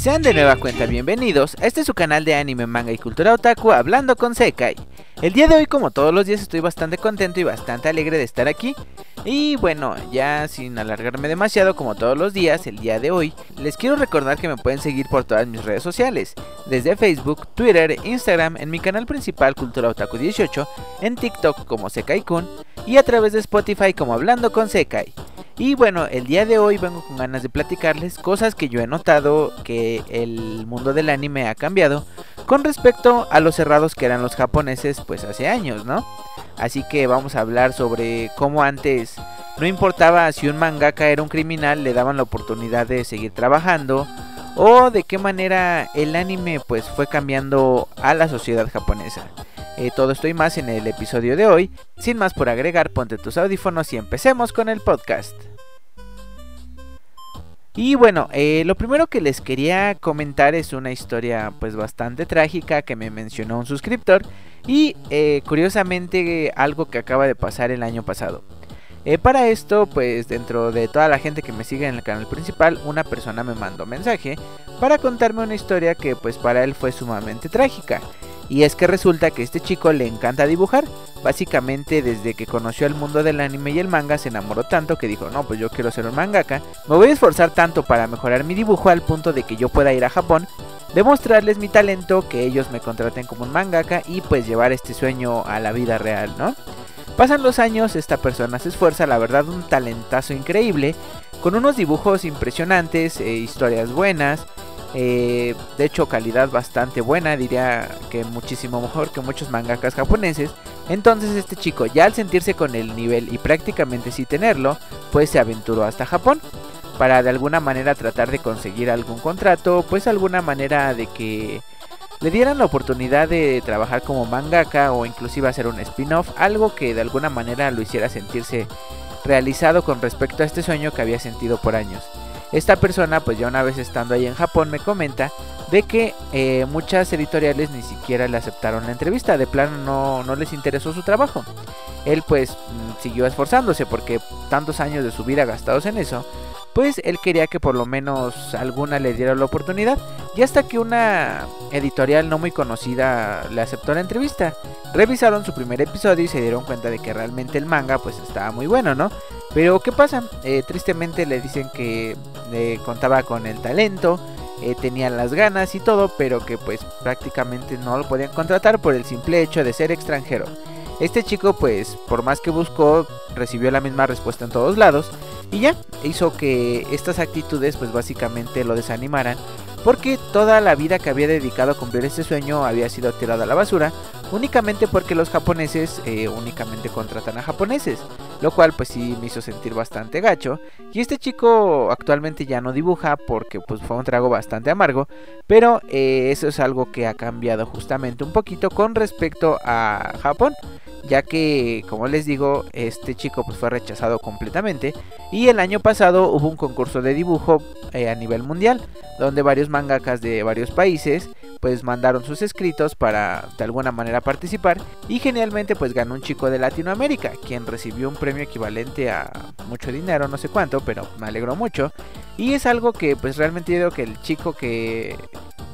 Sean de nueva cuenta bienvenidos a este su canal de anime, manga y cultura otaku hablando con Sekai. El día de hoy como todos los días estoy bastante contento y bastante alegre de estar aquí. Y bueno, ya sin alargarme demasiado como todos los días, el día de hoy les quiero recordar que me pueden seguir por todas mis redes sociales, desde Facebook, Twitter, Instagram, en mi canal principal Cultura Otaku 18, en TikTok como Sekai Kun y a través de Spotify como Hablando con Sekai. Y bueno, el día de hoy vengo con ganas de platicarles cosas que yo he notado que el mundo del anime ha cambiado con respecto a los cerrados que eran los japoneses pues hace años, ¿no? Así que vamos a hablar sobre cómo antes no importaba si un mangaka era un criminal, le daban la oportunidad de seguir trabajando o de qué manera el anime pues fue cambiando a la sociedad japonesa. Eh, todo esto y más en el episodio de hoy. Sin más por agregar, ponte tus audífonos y empecemos con el podcast. Y bueno, eh, lo primero que les quería comentar es una historia pues bastante trágica que me mencionó un suscriptor y eh, curiosamente algo que acaba de pasar el año pasado. Para esto, pues dentro de toda la gente que me sigue en el canal principal, una persona me mandó mensaje para contarme una historia que pues para él fue sumamente trágica. Y es que resulta que este chico le encanta dibujar. Básicamente desde que conoció el mundo del anime y el manga se enamoró tanto que dijo, no, pues yo quiero ser un mangaka. Me voy a esforzar tanto para mejorar mi dibujo al punto de que yo pueda ir a Japón, demostrarles mi talento, que ellos me contraten como un mangaka y pues llevar este sueño a la vida real, ¿no? Pasan los años, esta persona se esfuerza, la verdad un talentazo increíble, con unos dibujos impresionantes, e historias buenas, eh, de hecho, calidad bastante buena, diría que muchísimo mejor que muchos mangakas japoneses. Entonces este chico, ya al sentirse con el nivel y prácticamente sin tenerlo, pues se aventuró hasta Japón para de alguna manera tratar de conseguir algún contrato, pues alguna manera de que le dieran la oportunidad de trabajar como mangaka o inclusive hacer un spin-off, algo que de alguna manera lo hiciera sentirse realizado con respecto a este sueño que había sentido por años. Esta persona, pues ya una vez estando ahí en Japón, me comenta de que eh, muchas editoriales ni siquiera le aceptaron la entrevista, de plano no, no les interesó su trabajo. Él pues mm, siguió esforzándose porque tantos años de su vida gastados en eso, pues él quería que por lo menos alguna le diera la oportunidad. Y hasta que una editorial no muy conocida le aceptó la entrevista. Revisaron su primer episodio y se dieron cuenta de que realmente el manga pues estaba muy bueno, ¿no? Pero ¿qué pasa? Eh, tristemente le dicen que eh, contaba con el talento, eh, tenía las ganas y todo, pero que pues prácticamente no lo podían contratar por el simple hecho de ser extranjero. Este chico pues por más que buscó recibió la misma respuesta en todos lados y ya hizo que estas actitudes pues básicamente lo desanimaran porque toda la vida que había dedicado a cumplir este sueño había sido tirada a la basura únicamente porque los japoneses eh, únicamente contratan a japoneses lo cual pues sí me hizo sentir bastante gacho. Y este chico actualmente ya no dibuja porque pues fue un trago bastante amargo pero eh, eso es algo que ha cambiado justamente un poquito con respecto a Japón ya que, como les digo, este chico pues, fue rechazado completamente. Y el año pasado hubo un concurso de dibujo eh, a nivel mundial, donde varios mangakas de varios países pues mandaron sus escritos para de alguna manera participar y genialmente pues ganó un chico de Latinoamérica, quien recibió un premio equivalente a mucho dinero, no sé cuánto, pero me alegró mucho y es algo que pues realmente yo que el chico que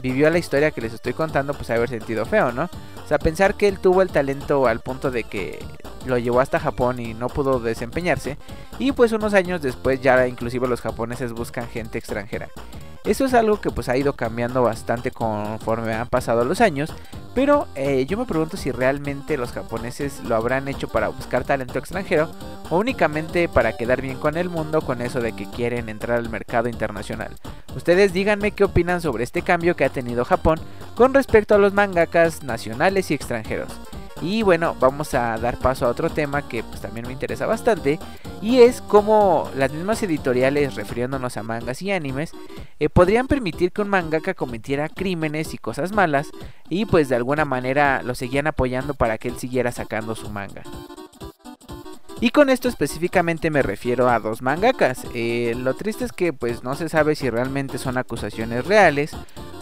vivió la historia que les estoy contando pues haber sentido feo, ¿no? O sea, pensar que él tuvo el talento al punto de que lo llevó hasta Japón y no pudo desempeñarse. Y pues unos años después ya inclusive los japoneses buscan gente extranjera. Eso es algo que pues ha ido cambiando bastante conforme han pasado los años. Pero eh, yo me pregunto si realmente los japoneses lo habrán hecho para buscar talento extranjero o únicamente para quedar bien con el mundo con eso de que quieren entrar al mercado internacional. Ustedes díganme qué opinan sobre este cambio que ha tenido Japón con respecto a los mangakas nacionales y extranjeros. Y bueno, vamos a dar paso a otro tema que pues, también me interesa bastante. Y es cómo las mismas editoriales, refiriéndonos a mangas y animes, eh, podrían permitir que un mangaka cometiera crímenes y cosas malas. Y pues de alguna manera lo seguían apoyando para que él siguiera sacando su manga. Y con esto específicamente me refiero a dos mangakas. Eh, lo triste es que pues no se sabe si realmente son acusaciones reales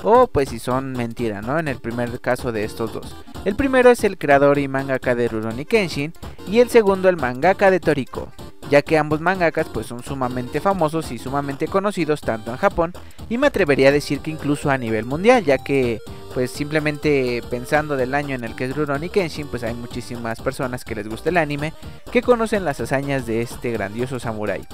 o pues si son mentira, ¿no? En el primer caso de estos dos. El primero es el creador y mangaka de Rurouni Kenshin y el segundo el mangaka de Toriko, ya que ambos mangakas pues son sumamente famosos y sumamente conocidos tanto en Japón y me atrevería a decir que incluso a nivel mundial, ya que pues simplemente pensando del año en el que es Rurouni Kenshin, pues hay muchísimas personas que les gusta el anime que conocen las hazañas de este grandioso samurái.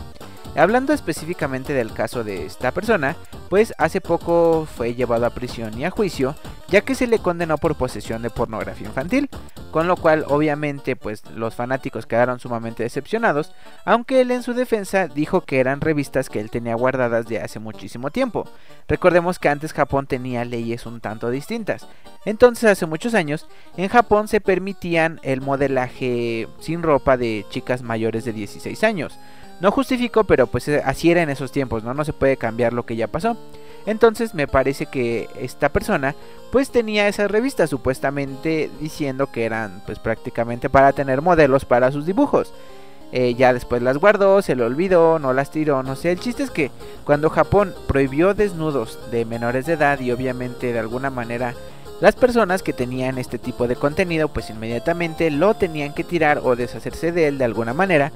Hablando específicamente del caso de esta persona, pues hace poco fue llevado a prisión y a juicio, ya que se le condenó por posesión de pornografía infantil, con lo cual obviamente pues los fanáticos quedaron sumamente decepcionados, aunque él en su defensa dijo que eran revistas que él tenía guardadas de hace muchísimo tiempo. Recordemos que antes Japón tenía leyes un tanto distintas. Entonces hace muchos años en Japón se permitían el modelaje sin ropa de chicas mayores de 16 años. No justifico, pero pues eh, así era en esos tiempos, ¿no? No se puede cambiar lo que ya pasó. Entonces me parece que esta persona pues tenía esas revistas supuestamente diciendo que eran pues prácticamente para tener modelos para sus dibujos. Eh, ya después las guardó, se lo olvidó, no las tiró, no sé. El chiste es que cuando Japón prohibió desnudos de menores de edad y obviamente de alguna manera las personas que tenían este tipo de contenido pues inmediatamente lo tenían que tirar o deshacerse de él de alguna manera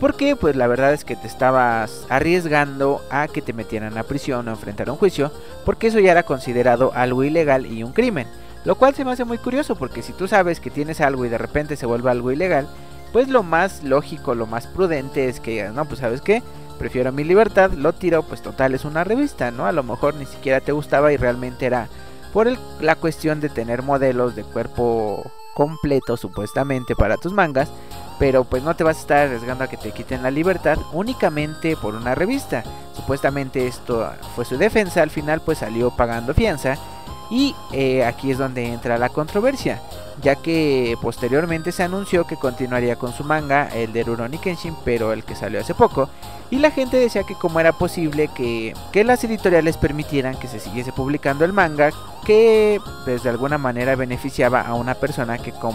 porque pues la verdad es que te estabas arriesgando a que te metieran a prisión o enfrentar un juicio, porque eso ya era considerado algo ilegal y un crimen. Lo cual se me hace muy curioso porque si tú sabes que tienes algo y de repente se vuelve algo ilegal, pues lo más lógico, lo más prudente es que digas, no, pues sabes qué, prefiero mi libertad, lo tiro, pues total es una revista, ¿no? A lo mejor ni siquiera te gustaba y realmente era por la cuestión de tener modelos de cuerpo completo supuestamente para tus mangas, pero pues no te vas a estar arriesgando a que te quiten la libertad únicamente por una revista. Supuestamente esto fue su defensa, al final pues salió pagando fianza y eh, aquí es donde entra la controversia, ya que posteriormente se anunció que continuaría con su manga, el de Rurouni Kenshin, pero el que salió hace poco, y la gente decía que cómo era posible que, que las editoriales permitieran que se siguiese publicando el manga, que pues de alguna manera beneficiaba a una persona que con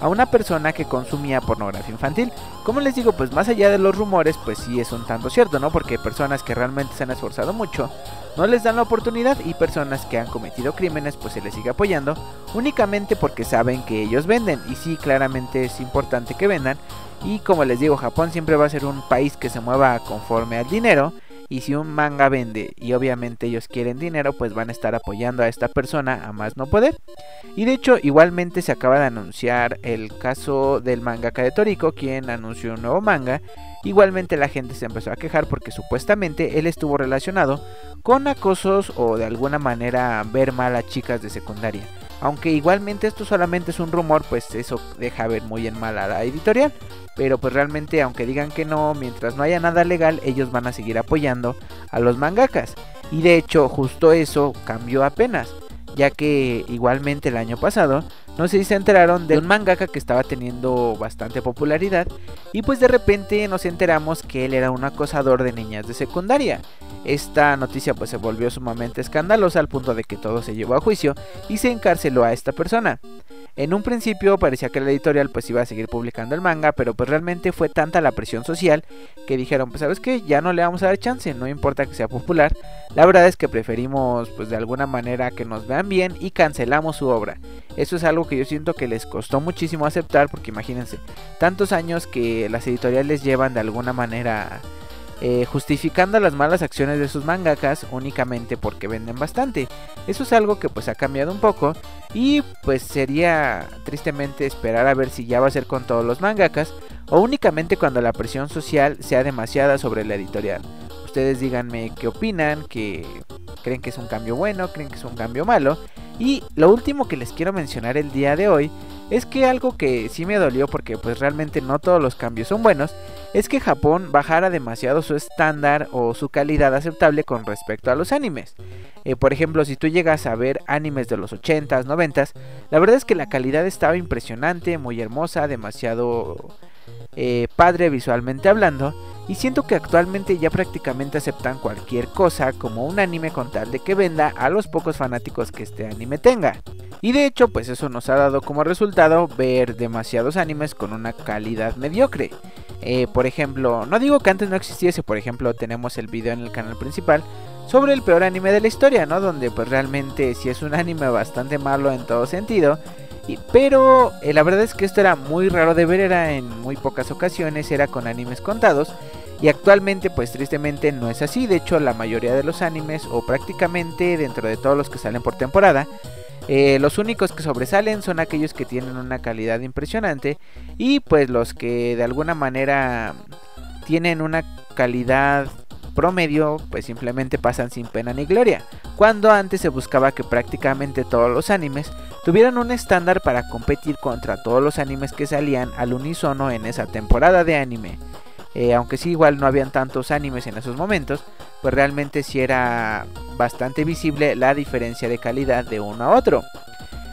a una persona que consumía pornografía infantil. Como les digo, pues más allá de los rumores, pues sí es un tanto cierto, ¿no? Porque personas que realmente se han esforzado mucho no les dan la oportunidad y personas que han cometido crímenes pues se les sigue apoyando únicamente porque saben que ellos venden y sí claramente es importante que vendan y como les digo Japón siempre va a ser un país que se mueva conforme al dinero y si un manga vende y obviamente ellos quieren dinero, pues van a estar apoyando a esta persona a más no poder. Y de hecho, igualmente se acaba de anunciar el caso del mangaka de Toriko, quien anunció un nuevo manga. Igualmente la gente se empezó a quejar porque supuestamente él estuvo relacionado con acosos o de alguna manera ver mal a chicas de secundaria. Aunque igualmente esto solamente es un rumor, pues eso deja ver muy en mal a la editorial. Pero pues realmente aunque digan que no, mientras no haya nada legal, ellos van a seguir apoyando a los mangakas. Y de hecho justo eso cambió apenas. Ya que igualmente el año pasado, no se enteraron de un mangaka que estaba teniendo bastante popularidad. Y pues de repente nos enteramos que él era un acosador de niñas de secundaria. Esta noticia pues se volvió sumamente escandalosa al punto de que todo se llevó a juicio y se encarceló a esta persona. En un principio parecía que la editorial pues iba a seguir publicando el manga, pero pues realmente fue tanta la presión social que dijeron, pues sabes que ya no le vamos a dar chance, no importa que sea popular. La verdad es que preferimos pues de alguna manera que nos vean bien y cancelamos su obra. Eso es algo que yo siento que les costó muchísimo aceptar porque imagínense, tantos años que las editoriales llevan de alguna manera eh, justificando las malas acciones de sus mangakas únicamente porque venden bastante. Eso es algo que pues ha cambiado un poco y pues sería tristemente esperar a ver si ya va a ser con todos los mangakas o únicamente cuando la presión social sea demasiada sobre la editorial. Ustedes díganme qué opinan, que creen que es un cambio bueno, creen que es un cambio malo. Y lo último que les quiero mencionar el día de hoy es que algo que sí me dolió porque pues realmente no todos los cambios son buenos, es que Japón bajara demasiado su estándar o su calidad aceptable con respecto a los animes. Eh, por ejemplo, si tú llegas a ver animes de los 80s, 90s, la verdad es que la calidad estaba impresionante, muy hermosa, demasiado eh, padre visualmente hablando. Y siento que actualmente ya prácticamente aceptan cualquier cosa como un anime con tal de que venda a los pocos fanáticos que este anime tenga. Y de hecho, pues eso nos ha dado como resultado ver demasiados animes con una calidad mediocre. Eh, por ejemplo, no digo que antes no existiese, por ejemplo, tenemos el video en el canal principal sobre el peor anime de la historia, ¿no? Donde pues realmente si es un anime bastante malo en todo sentido pero eh, la verdad es que esto era muy raro de ver, era en muy pocas ocasiones, era con animes contados. Y actualmente pues tristemente no es así, de hecho la mayoría de los animes o prácticamente dentro de todos los que salen por temporada, eh, los únicos que sobresalen son aquellos que tienen una calidad impresionante y pues los que de alguna manera tienen una calidad promedio pues simplemente pasan sin pena ni gloria, cuando antes se buscaba que prácticamente todos los animes tuvieran un estándar para competir contra todos los animes que salían al unísono en esa temporada de anime. Eh, aunque sí igual no habían tantos animes en esos momentos, pues realmente sí era bastante visible la diferencia de calidad de uno a otro.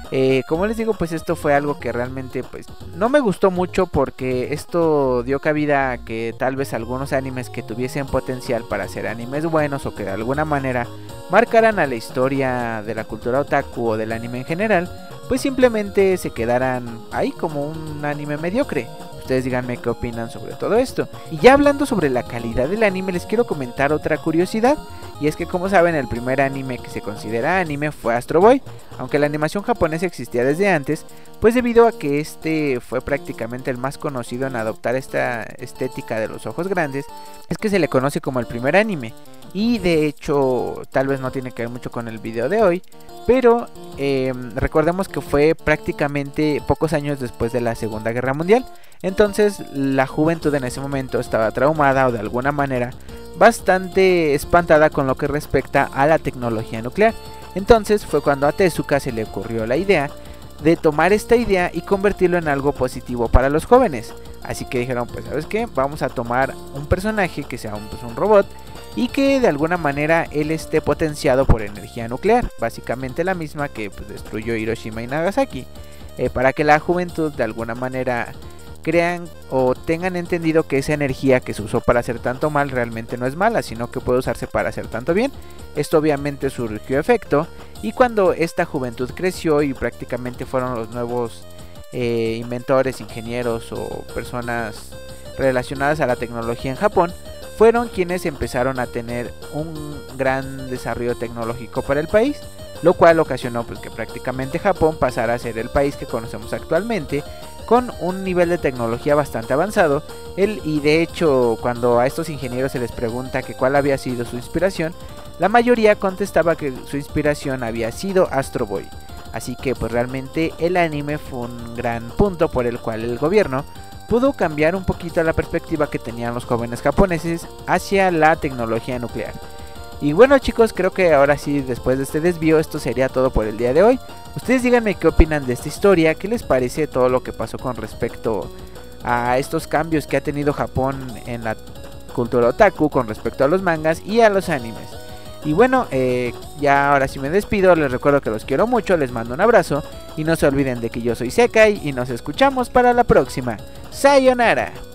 Eh, como les digo, pues esto fue algo que realmente pues no me gustó mucho porque esto dio cabida a que tal vez algunos animes que tuviesen potencial para ser animes buenos o que de alguna manera marcaran a la historia de la cultura otaku o del anime en general, pues simplemente se quedaran ahí como un anime mediocre. Ustedes díganme qué opinan sobre todo esto. Y ya hablando sobre la calidad del anime, les quiero comentar otra curiosidad. Y es que como saben, el primer anime que se considera anime fue Astro Boy. Aunque la animación japonesa existía desde antes, pues debido a que este fue prácticamente el más conocido en adoptar esta estética de los ojos grandes, es que se le conoce como el primer anime. Y de hecho, tal vez no tiene que ver mucho con el video de hoy, pero em, recordemos que fue prácticamente pocos años después de la Segunda Guerra Mundial. Entonces la juventud en ese momento estaba traumada o de alguna manera bastante espantada con lo que respecta a la tecnología nuclear. Entonces fue cuando a Tezuka se le ocurrió la idea de tomar esta idea y convertirlo en algo positivo para los jóvenes. Así que dijeron, pues sabes qué, vamos a tomar un personaje que sea un, pues, un robot y que de alguna manera él esté potenciado por energía nuclear, básicamente la misma que pues, destruyó Hiroshima y Nagasaki, eh, para que la juventud de alguna manera crean o tengan entendido que esa energía que se usó para hacer tanto mal realmente no es mala, sino que puede usarse para hacer tanto bien. Esto obviamente surgió efecto y cuando esta juventud creció y prácticamente fueron los nuevos eh, inventores, ingenieros o personas relacionadas a la tecnología en Japón, fueron quienes empezaron a tener un gran desarrollo tecnológico para el país lo cual ocasionó pues, que prácticamente Japón pasara a ser el país que conocemos actualmente, con un nivel de tecnología bastante avanzado. Y de hecho, cuando a estos ingenieros se les pregunta que cuál había sido su inspiración, la mayoría contestaba que su inspiración había sido Astro Boy. Así que pues realmente el anime fue un gran punto por el cual el gobierno pudo cambiar un poquito la perspectiva que tenían los jóvenes japoneses hacia la tecnología nuclear. Y bueno chicos, creo que ahora sí, después de este desvío, esto sería todo por el día de hoy. Ustedes díganme qué opinan de esta historia, qué les parece todo lo que pasó con respecto a estos cambios que ha tenido Japón en la cultura otaku con respecto a los mangas y a los animes. Y bueno, eh, ya ahora sí me despido, les recuerdo que los quiero mucho, les mando un abrazo y no se olviden de que yo soy Sekai y nos escuchamos para la próxima. Sayonara.